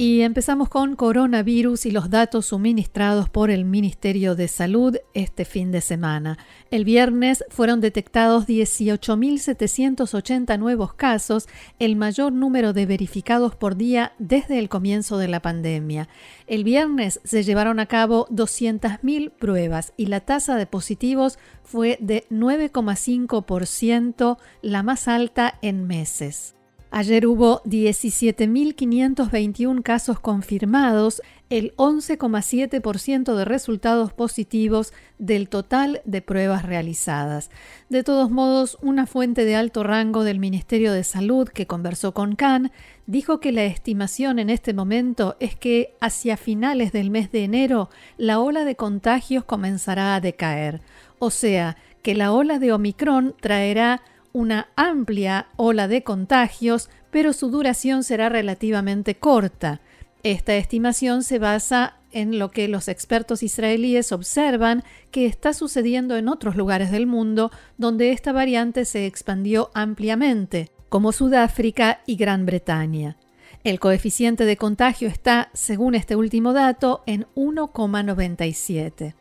Y empezamos con coronavirus y los datos suministrados por el Ministerio de Salud este fin de semana. El viernes fueron detectados 18.780 nuevos casos, el mayor número de verificados por día desde el comienzo de la pandemia. El viernes se llevaron a cabo 200.000 pruebas y la tasa de positivos fue de 9,5%, la más alta en meses. Ayer hubo 17.521 casos confirmados, el 11,7% de resultados positivos del total de pruebas realizadas. De todos modos, una fuente de alto rango del Ministerio de Salud que conversó con Khan dijo que la estimación en este momento es que hacia finales del mes de enero la ola de contagios comenzará a decaer. O sea, que la ola de Omicron traerá una amplia ola de contagios, pero su duración será relativamente corta. Esta estimación se basa en lo que los expertos israelíes observan que está sucediendo en otros lugares del mundo donde esta variante se expandió ampliamente, como Sudáfrica y Gran Bretaña. El coeficiente de contagio está, según este último dato, en 1,97.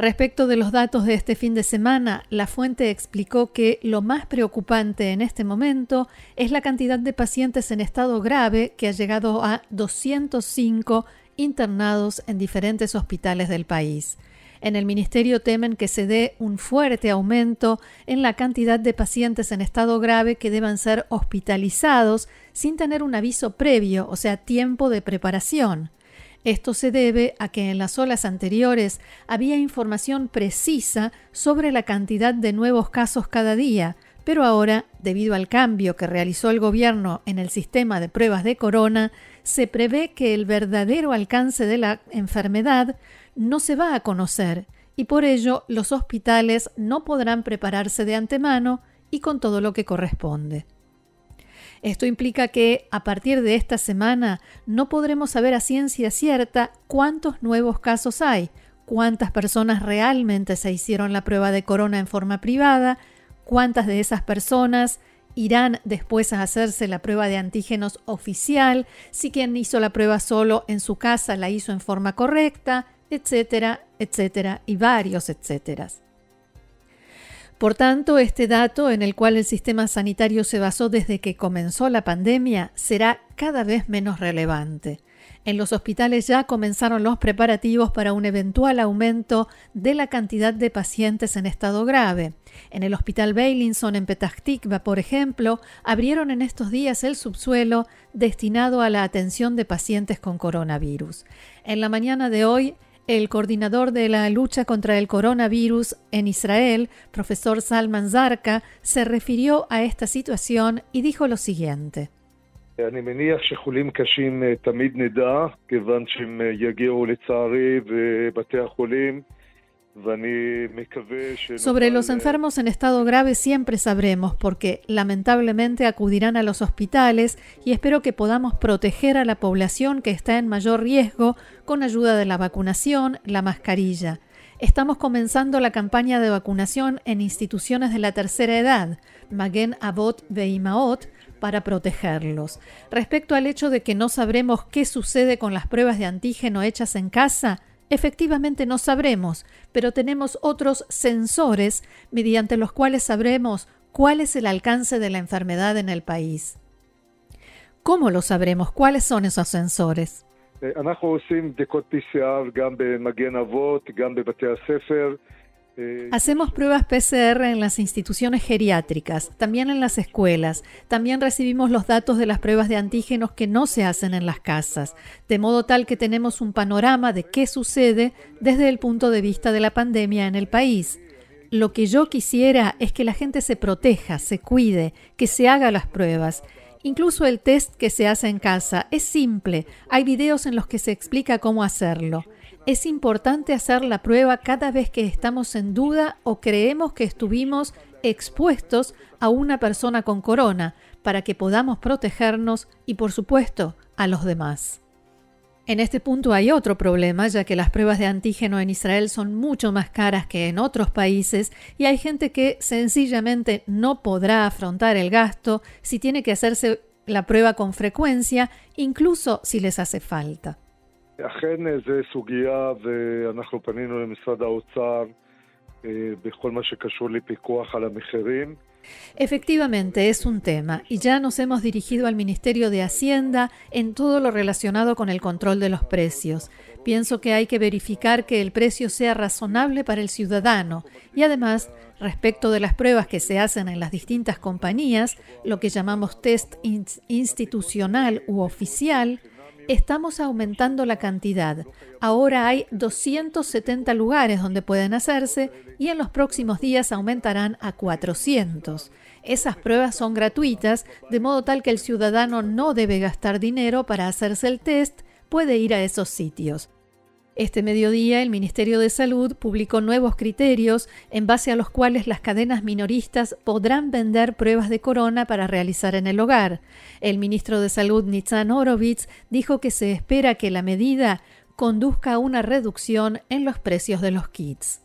Respecto de los datos de este fin de semana, la fuente explicó que lo más preocupante en este momento es la cantidad de pacientes en estado grave que ha llegado a 205 internados en diferentes hospitales del país. En el ministerio temen que se dé un fuerte aumento en la cantidad de pacientes en estado grave que deban ser hospitalizados sin tener un aviso previo, o sea, tiempo de preparación. Esto se debe a que en las olas anteriores había información precisa sobre la cantidad de nuevos casos cada día, pero ahora, debido al cambio que realizó el gobierno en el sistema de pruebas de corona, se prevé que el verdadero alcance de la enfermedad no se va a conocer y por ello los hospitales no podrán prepararse de antemano y con todo lo que corresponde. Esto implica que a partir de esta semana no podremos saber a ciencia cierta cuántos nuevos casos hay, cuántas personas realmente se hicieron la prueba de corona en forma privada, cuántas de esas personas irán después a hacerse la prueba de antígenos oficial, si quien hizo la prueba solo en su casa la hizo en forma correcta, etcétera, etcétera, y varios etcéteras. Por tanto, este dato en el cual el sistema sanitario se basó desde que comenzó la pandemia será cada vez menos relevante. En los hospitales ya comenzaron los preparativos para un eventual aumento de la cantidad de pacientes en estado grave. En el Hospital Beilinson en Petah Tikva, por ejemplo, abrieron en estos días el subsuelo destinado a la atención de pacientes con coronavirus. En la mañana de hoy, el coordinador de la lucha contra el coronavirus en Israel, profesor Salman Zarka, se refirió a esta situación y dijo lo siguiente. Sobre los enfermos en estado grave siempre sabremos porque lamentablemente acudirán a los hospitales y espero que podamos proteger a la población que está en mayor riesgo con ayuda de la vacunación, la mascarilla. Estamos comenzando la campaña de vacunación en instituciones de la tercera edad, Magen Avot Veimaot, para protegerlos. Respecto al hecho de que no sabremos qué sucede con las pruebas de antígeno hechas en casa, Efectivamente no sabremos, pero tenemos otros sensores mediante los cuales sabremos cuál es el alcance de la enfermedad en el país. ¿Cómo lo sabremos? ¿Cuáles son esos sensores? Eh, Hacemos pruebas PCR en las instituciones geriátricas, también en las escuelas. También recibimos los datos de las pruebas de antígenos que no se hacen en las casas, de modo tal que tenemos un panorama de qué sucede desde el punto de vista de la pandemia en el país. Lo que yo quisiera es que la gente se proteja, se cuide, que se haga las pruebas. Incluso el test que se hace en casa es simple. Hay videos en los que se explica cómo hacerlo. Es importante hacer la prueba cada vez que estamos en duda o creemos que estuvimos expuestos a una persona con corona para que podamos protegernos y por supuesto a los demás. En este punto hay otro problema, ya que las pruebas de antígeno en Israel son mucho más caras que en otros países y hay gente que sencillamente no podrá afrontar el gasto si tiene que hacerse la prueba con frecuencia, incluso si les hace falta. Efectivamente, es un tema y ya nos hemos dirigido al Ministerio de Hacienda en todo lo relacionado con el control de los precios. Pienso que hay que verificar que el precio sea razonable para el ciudadano y además, respecto de las pruebas que se hacen en las distintas compañías, lo que llamamos test institucional u oficial, estamos aumentando la cantidad. Ahora hay 270 lugares donde pueden hacerse y en los próximos días aumentarán a 400. Esas pruebas son gratuitas, de modo tal que el ciudadano no debe gastar dinero para hacerse el test, puede ir a esos sitios. Este mediodía el Ministerio de Salud publicó nuevos criterios en base a los cuales las cadenas minoristas podrán vender pruebas de corona para realizar en el hogar. El ministro de Salud Nitzan Horowitz dijo que se espera que la medida conduzca a una reducción en los precios de los kits.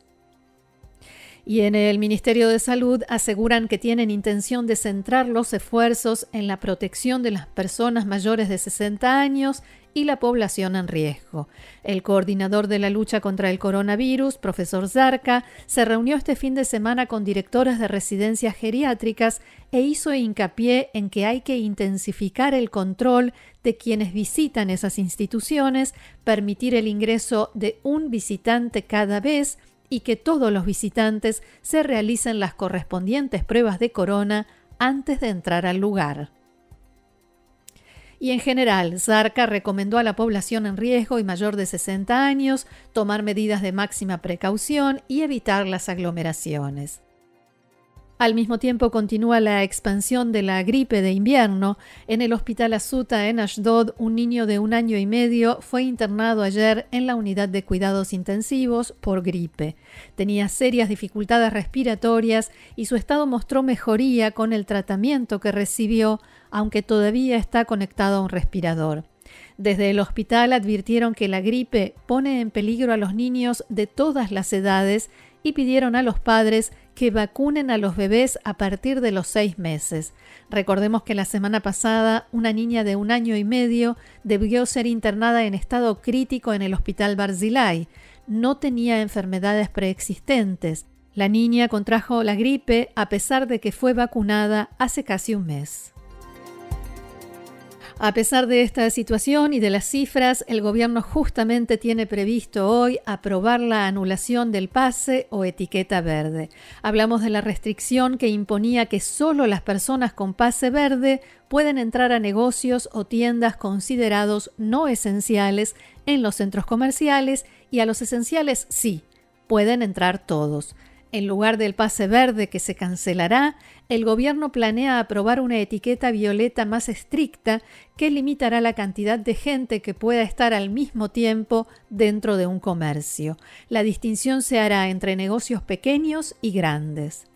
Y en el Ministerio de Salud aseguran que tienen intención de centrar los esfuerzos en la protección de las personas mayores de 60 años y la población en riesgo. El coordinador de la lucha contra el coronavirus, profesor Zarca, se reunió este fin de semana con directores de residencias geriátricas e hizo hincapié en que hay que intensificar el control de quienes visitan esas instituciones, permitir el ingreso de un visitante cada vez y que todos los visitantes se realicen las correspondientes pruebas de corona antes de entrar al lugar y en general, Zarca recomendó a la población en riesgo y mayor de 60 años tomar medidas de máxima precaución y evitar las aglomeraciones. Al mismo tiempo continúa la expansión de la gripe de invierno. En el hospital Azuta en Ashdod, un niño de un año y medio fue internado ayer en la unidad de cuidados intensivos por gripe. Tenía serias dificultades respiratorias y su estado mostró mejoría con el tratamiento que recibió, aunque todavía está conectado a un respirador. Desde el hospital advirtieron que la gripe pone en peligro a los niños de todas las edades y pidieron a los padres que vacunen a los bebés a partir de los seis meses. Recordemos que la semana pasada una niña de un año y medio debió ser internada en estado crítico en el hospital Barzilai. No tenía enfermedades preexistentes. La niña contrajo la gripe a pesar de que fue vacunada hace casi un mes. A pesar de esta situación y de las cifras, el gobierno justamente tiene previsto hoy aprobar la anulación del pase o etiqueta verde. Hablamos de la restricción que imponía que solo las personas con pase verde pueden entrar a negocios o tiendas considerados no esenciales en los centros comerciales y a los esenciales sí, pueden entrar todos. En lugar del pase verde que se cancelará, el gobierno planea aprobar una etiqueta violeta más estricta que limitará la cantidad de gente que pueda estar al mismo tiempo dentro de un comercio. La distinción se hará entre negocios pequeños y grandes.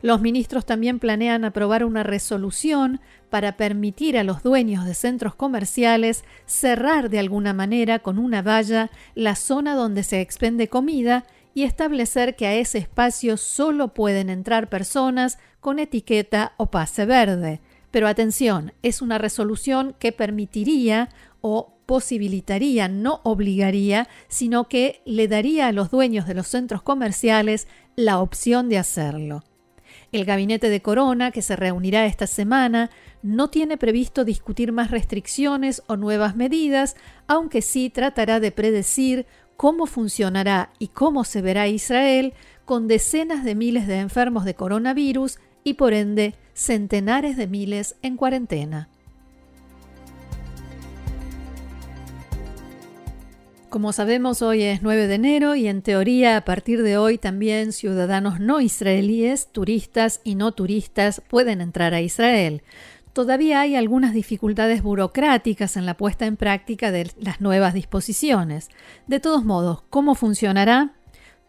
Los ministros también planean aprobar una resolución para permitir a los dueños de centros comerciales cerrar de alguna manera con una valla la zona donde se expende comida y establecer que a ese espacio solo pueden entrar personas con etiqueta o pase verde. Pero atención, es una resolución que permitiría o posibilitaría, no obligaría, sino que le daría a los dueños de los centros comerciales la opción de hacerlo. El gabinete de Corona, que se reunirá esta semana, no tiene previsto discutir más restricciones o nuevas medidas, aunque sí tratará de predecir cómo funcionará y cómo se verá Israel con decenas de miles de enfermos de coronavirus y por ende centenares de miles en cuarentena. Como sabemos, hoy es 9 de enero y en teoría a partir de hoy también ciudadanos no israelíes, turistas y no turistas pueden entrar a Israel todavía hay algunas dificultades burocráticas en la puesta en práctica de las nuevas disposiciones. De todos modos, ¿cómo funcionará?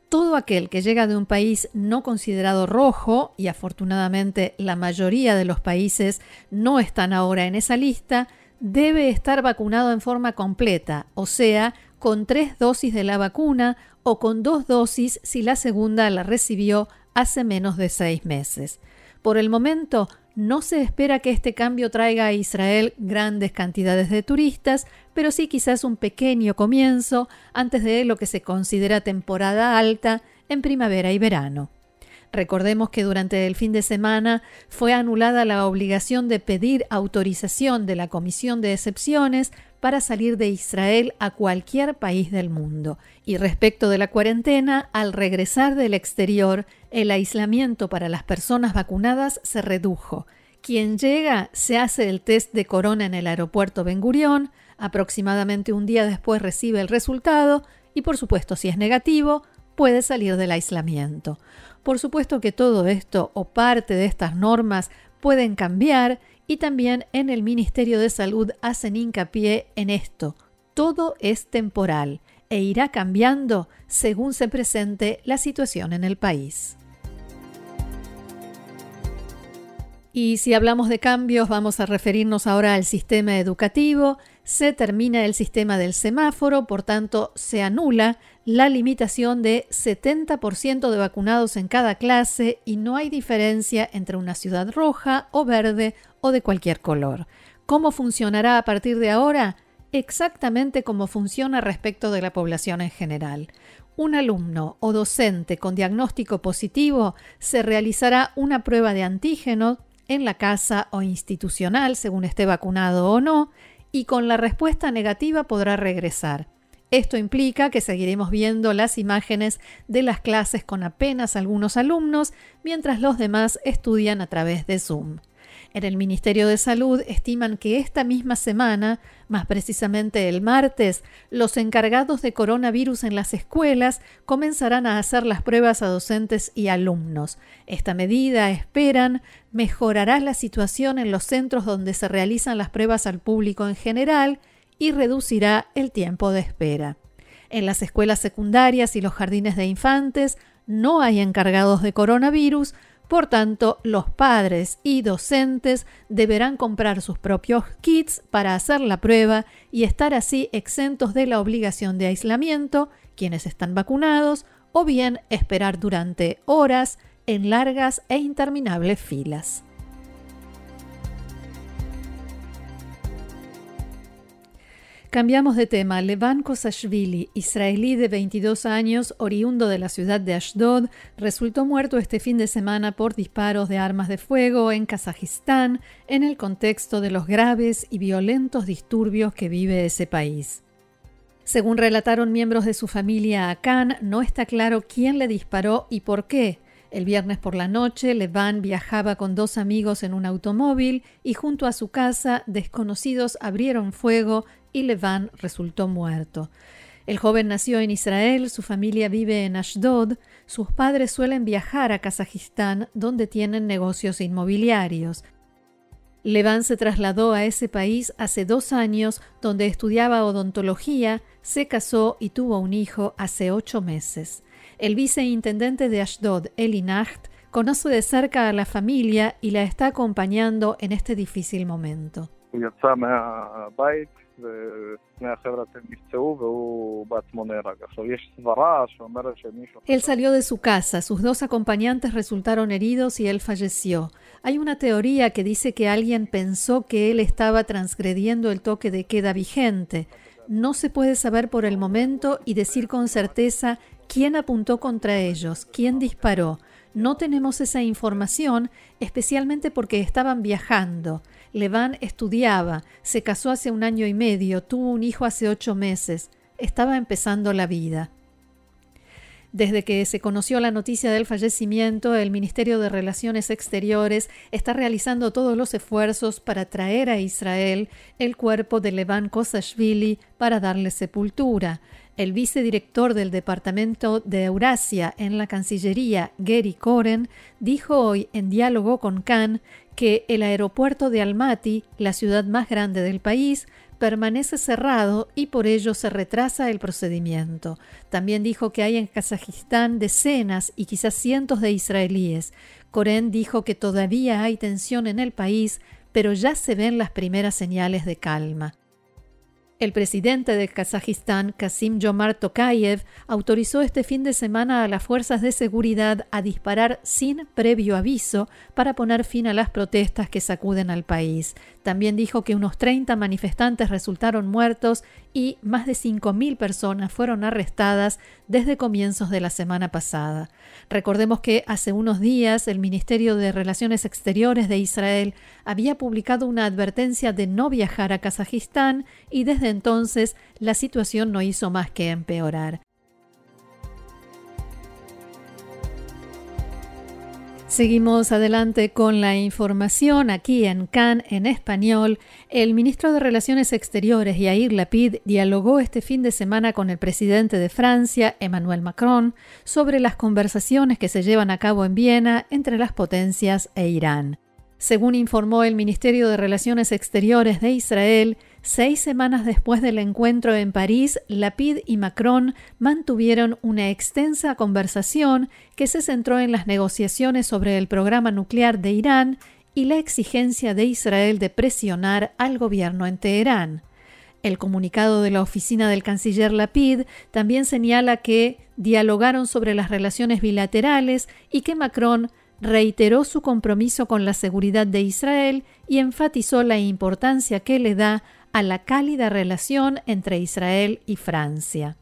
Todo aquel que llega de un país no considerado rojo, y afortunadamente la mayoría de los países no están ahora en esa lista, debe estar vacunado en forma completa, o sea, con tres dosis de la vacuna o con dos dosis si la segunda la recibió hace menos de seis meses. Por el momento, no se espera que este cambio traiga a Israel grandes cantidades de turistas, pero sí quizás un pequeño comienzo antes de lo que se considera temporada alta en primavera y verano. Recordemos que durante el fin de semana fue anulada la obligación de pedir autorización de la Comisión de Excepciones para salir de Israel a cualquier país del mundo. Y respecto de la cuarentena, al regresar del exterior, el aislamiento para las personas vacunadas se redujo. Quien llega se hace el test de corona en el aeropuerto Ben Gurión, aproximadamente un día después recibe el resultado y por supuesto si es negativo puede salir del aislamiento. Por supuesto que todo esto o parte de estas normas pueden cambiar y también en el Ministerio de Salud hacen hincapié en esto. Todo es temporal e irá cambiando según se presente la situación en el país. Y si hablamos de cambios, vamos a referirnos ahora al sistema educativo. Se termina el sistema del semáforo, por tanto, se anula la limitación de 70% de vacunados en cada clase y no hay diferencia entre una ciudad roja o verde o de cualquier color. ¿Cómo funcionará a partir de ahora? Exactamente como funciona respecto de la población en general. Un alumno o docente con diagnóstico positivo se realizará una prueba de antígeno en la casa o institucional, según esté vacunado o no, y con la respuesta negativa podrá regresar. Esto implica que seguiremos viendo las imágenes de las clases con apenas algunos alumnos, mientras los demás estudian a través de Zoom. En el Ministerio de Salud estiman que esta misma semana, más precisamente el martes, los encargados de coronavirus en las escuelas comenzarán a hacer las pruebas a docentes y alumnos. Esta medida, esperan, mejorará la situación en los centros donde se realizan las pruebas al público en general y reducirá el tiempo de espera. En las escuelas secundarias y los jardines de infantes no hay encargados de coronavirus, por tanto, los padres y docentes deberán comprar sus propios kits para hacer la prueba y estar así exentos de la obligación de aislamiento, quienes están vacunados, o bien esperar durante horas en largas e interminables filas. Cambiamos de tema. Levan Kosashvili, israelí de 22 años, oriundo de la ciudad de Ashdod, resultó muerto este fin de semana por disparos de armas de fuego en Kazajistán, en el contexto de los graves y violentos disturbios que vive ese país. Según relataron miembros de su familia a Khan, no está claro quién le disparó y por qué. El viernes por la noche, Levan viajaba con dos amigos en un automóvil y junto a su casa desconocidos abrieron fuego y Levan resultó muerto. El joven nació en Israel, su familia vive en Ashdod, sus padres suelen viajar a Kazajistán, donde tienen negocios inmobiliarios. Levan se trasladó a ese país hace dos años, donde estudiaba odontología, se casó y tuvo un hijo hace ocho meses. El viceintendente de Ashdod, Eli Nacht, conoce de cerca a la familia y la está acompañando en este difícil momento. Él salió de su casa, sus dos acompañantes resultaron heridos y él falleció. Hay una teoría que dice que alguien pensó que él estaba transgrediendo el toque de queda vigente. No se puede saber por el momento y decir con certeza quién apuntó contra ellos, quién disparó. No tenemos esa información, especialmente porque estaban viajando. Levan estudiaba, se casó hace un año y medio, tuvo un hijo hace ocho meses, estaba empezando la vida. Desde que se conoció la noticia del fallecimiento, el Ministerio de Relaciones Exteriores está realizando todos los esfuerzos para traer a Israel el cuerpo de Levan Kosashvili para darle sepultura. El vicedirector del Departamento de Eurasia en la Cancillería, Gary Koren, dijo hoy en diálogo con Khan que el aeropuerto de Almaty, la ciudad más grande del país, permanece cerrado y por ello se retrasa el procedimiento. También dijo que hay en Kazajistán decenas y quizás cientos de israelíes. Koren dijo que todavía hay tensión en el país, pero ya se ven las primeras señales de calma. El presidente de Kazajistán, Kasim Jomart Tokayev, autorizó este fin de semana a las fuerzas de seguridad a disparar sin previo aviso para poner fin a las protestas que sacuden al país. También dijo que unos 30 manifestantes resultaron muertos y más de 5.000 personas fueron arrestadas desde comienzos de la semana pasada. Recordemos que hace unos días el Ministerio de Relaciones Exteriores de Israel había publicado una advertencia de no viajar a Kazajistán y desde entonces la situación no hizo más que empeorar. Seguimos adelante con la información aquí en CAN en español. El ministro de Relaciones Exteriores, Yair Lapid, dialogó este fin de semana con el presidente de Francia, Emmanuel Macron, sobre las conversaciones que se llevan a cabo en Viena entre las potencias e Irán. Según informó el Ministerio de Relaciones Exteriores de Israel, seis semanas después del encuentro en París, Lapid y Macron mantuvieron una extensa conversación que se centró en las negociaciones sobre el programa nuclear de Irán y la exigencia de Israel de presionar al gobierno en Teherán. El comunicado de la oficina del canciller Lapid también señala que dialogaron sobre las relaciones bilaterales y que Macron reiteró su compromiso con la seguridad de Israel y enfatizó la importancia que le da a la cálida relación entre Israel y Francia.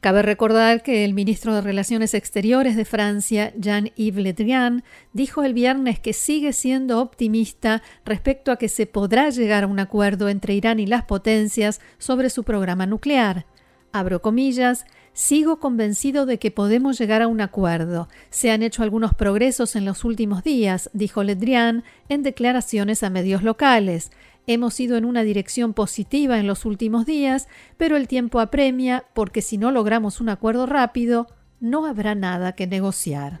Cabe recordar que el ministro de Relaciones Exteriores de Francia, Jean-Yves Le Drian, dijo el viernes que sigue siendo optimista respecto a que se podrá llegar a un acuerdo entre Irán y las potencias sobre su programa nuclear. Abro comillas, Sigo convencido de que podemos llegar a un acuerdo. Se han hecho algunos progresos en los últimos días, dijo Ledrian en declaraciones a medios locales. Hemos ido en una dirección positiva en los últimos días, pero el tiempo apremia porque si no logramos un acuerdo rápido, no habrá nada que negociar.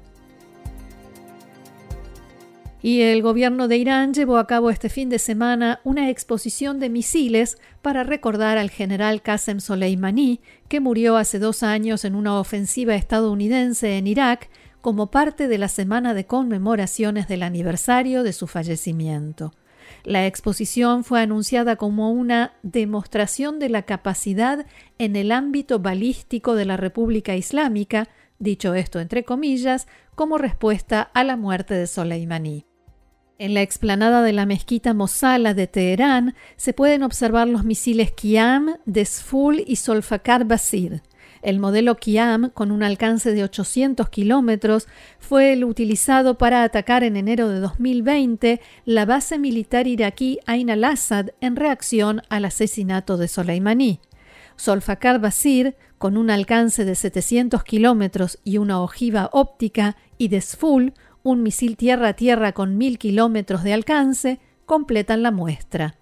Y el gobierno de Irán llevó a cabo este fin de semana una exposición de misiles para recordar al general Qasem Soleimani, que murió hace dos años en una ofensiva estadounidense en Irak como parte de la semana de conmemoraciones del aniversario de su fallecimiento. La exposición fue anunciada como una demostración de la capacidad en el ámbito balístico de la República Islámica, dicho esto entre comillas, como respuesta a la muerte de Soleimani. En la explanada de la mezquita Mosala de Teherán se pueden observar los misiles Kiam, Desful y Solfakar Basir. El modelo Kiam, con un alcance de 800 kilómetros, fue el utilizado para atacar en enero de 2020 la base militar iraquí Ain al-Assad en reacción al asesinato de Soleimani. Solfakar Basir, con un alcance de 700 kilómetros y una ojiva óptica, y Desful, un misil tierra a tierra con mil kilómetros de alcance, completan la muestra.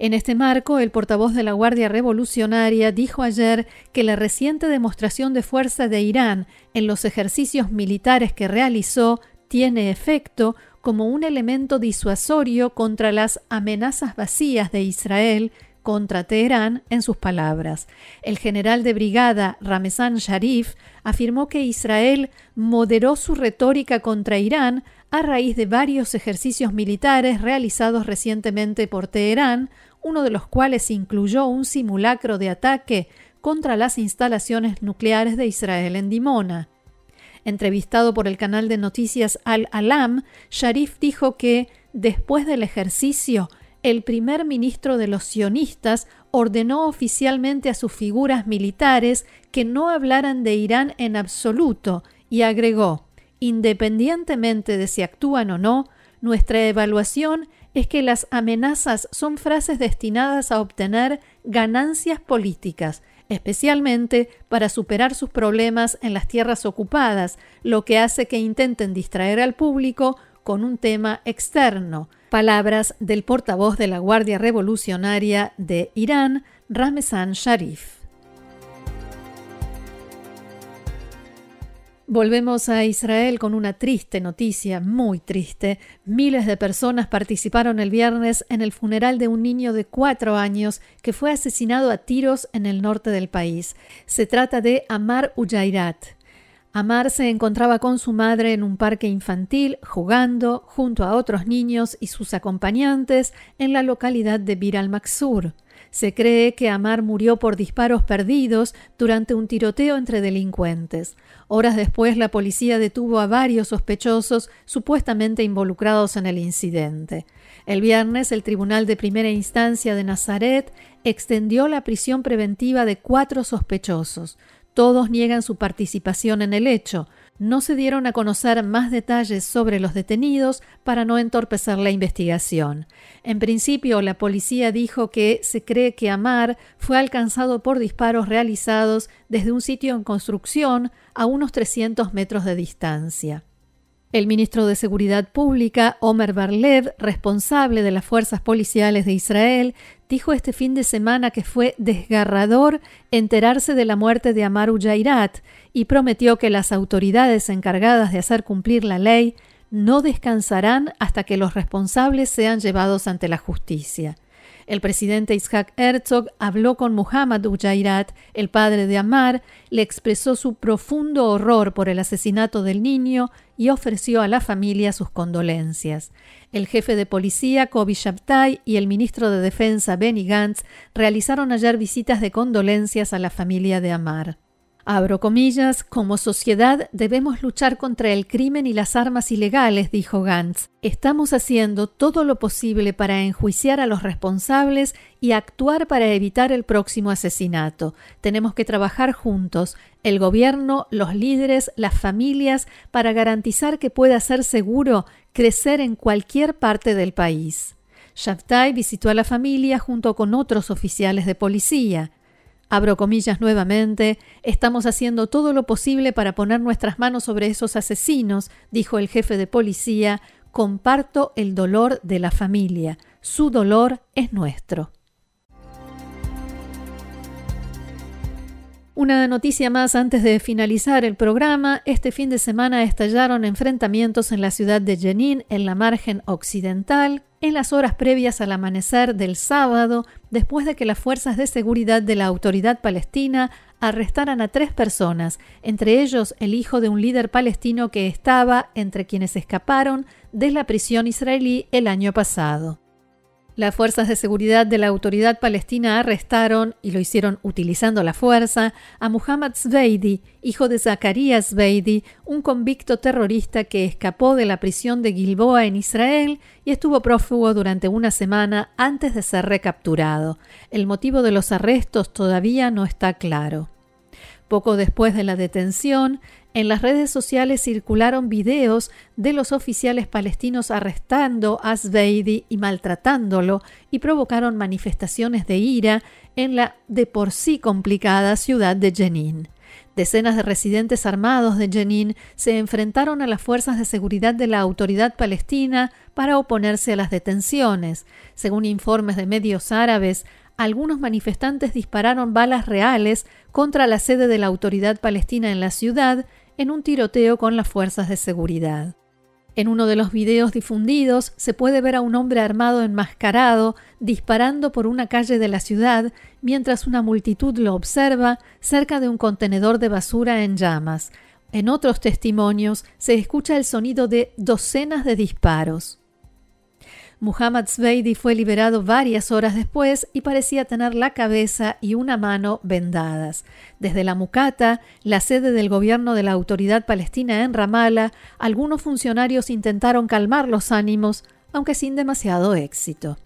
En este marco, el portavoz de la Guardia Revolucionaria dijo ayer que la reciente demostración de fuerza de Irán en los ejercicios militares que realizó tiene efecto como un elemento disuasorio contra las amenazas vacías de Israel contra Teherán en sus palabras. El general de brigada Ramezan Sharif afirmó que Israel moderó su retórica contra Irán a raíz de varios ejercicios militares realizados recientemente por Teherán, uno de los cuales incluyó un simulacro de ataque contra las instalaciones nucleares de Israel en Dimona. Entrevistado por el canal de noticias Al-Alam, Sharif dijo que, después del ejercicio, el primer ministro de los sionistas ordenó oficialmente a sus figuras militares que no hablaran de Irán en absoluto y agregó, independientemente de si actúan o no, nuestra evaluación es que las amenazas son frases destinadas a obtener ganancias políticas, especialmente para superar sus problemas en las tierras ocupadas, lo que hace que intenten distraer al público con un tema externo. Palabras del portavoz de la Guardia Revolucionaria de Irán, Ramezan Sharif. Volvemos a Israel con una triste noticia, muy triste. Miles de personas participaron el viernes en el funeral de un niño de cuatro años que fue asesinado a tiros en el norte del país. Se trata de Amar Ujairat. Amar se encontraba con su madre en un parque infantil jugando junto a otros niños y sus acompañantes en la localidad de Bir al-Maksur. Se cree que Amar murió por disparos perdidos durante un tiroteo entre delincuentes. Horas después, la policía detuvo a varios sospechosos supuestamente involucrados en el incidente. El viernes, el Tribunal de Primera Instancia de Nazaret extendió la prisión preventiva de cuatro sospechosos. Todos niegan su participación en el hecho. No se dieron a conocer más detalles sobre los detenidos para no entorpecer la investigación. En principio, la policía dijo que se cree que Amar fue alcanzado por disparos realizados desde un sitio en construcción a unos 300 metros de distancia. El ministro de Seguridad Pública, Omer Barlev, responsable de las fuerzas policiales de Israel, dijo este fin de semana que fue desgarrador enterarse de la muerte de Amaru Jairat y prometió que las autoridades encargadas de hacer cumplir la ley no descansarán hasta que los responsables sean llevados ante la justicia. El presidente Isaac Herzog habló con Muhammad Ujairat, el padre de Amar, le expresó su profundo horror por el asesinato del niño y ofreció a la familia sus condolencias. El jefe de policía, Kobi Shabtai, y el ministro de Defensa, Benny Gantz, realizaron ayer visitas de condolencias a la familia de Amar. Abro comillas, como sociedad debemos luchar contra el crimen y las armas ilegales, dijo Gantz. Estamos haciendo todo lo posible para enjuiciar a los responsables y actuar para evitar el próximo asesinato. Tenemos que trabajar juntos, el gobierno, los líderes, las familias, para garantizar que pueda ser seguro crecer en cualquier parte del país. Shabtai visitó a la familia junto con otros oficiales de policía. Abro comillas nuevamente, estamos haciendo todo lo posible para poner nuestras manos sobre esos asesinos, dijo el jefe de policía, comparto el dolor de la familia, su dolor es nuestro. Una noticia más antes de finalizar el programa. Este fin de semana estallaron enfrentamientos en la ciudad de Jenin, en la margen occidental, en las horas previas al amanecer del sábado, después de que las fuerzas de seguridad de la autoridad palestina arrestaran a tres personas, entre ellos el hijo de un líder palestino que estaba entre quienes escaparon de la prisión israelí el año pasado. Las fuerzas de seguridad de la autoridad palestina arrestaron, y lo hicieron utilizando la fuerza, a Muhammad Zweidi, hijo de Zacarías Zweidi, un convicto terrorista que escapó de la prisión de Gilboa en Israel y estuvo prófugo durante una semana antes de ser recapturado. El motivo de los arrestos todavía no está claro. Poco después de la detención, en las redes sociales circularon videos de los oficiales palestinos arrestando a Zbeidi y maltratándolo y provocaron manifestaciones de ira en la de por sí complicada ciudad de Jenin. Decenas de residentes armados de Jenin se enfrentaron a las fuerzas de seguridad de la autoridad palestina para oponerse a las detenciones. Según informes de medios árabes, algunos manifestantes dispararon balas reales contra la sede de la autoridad palestina en la ciudad en un tiroteo con las fuerzas de seguridad. En uno de los videos difundidos se puede ver a un hombre armado enmascarado disparando por una calle de la ciudad mientras una multitud lo observa cerca de un contenedor de basura en llamas. En otros testimonios se escucha el sonido de docenas de disparos. Muhammad Zweidi fue liberado varias horas después y parecía tener la cabeza y una mano vendadas. Desde la Mucata, la sede del gobierno de la autoridad palestina en Ramallah, algunos funcionarios intentaron calmar los ánimos, aunque sin demasiado éxito.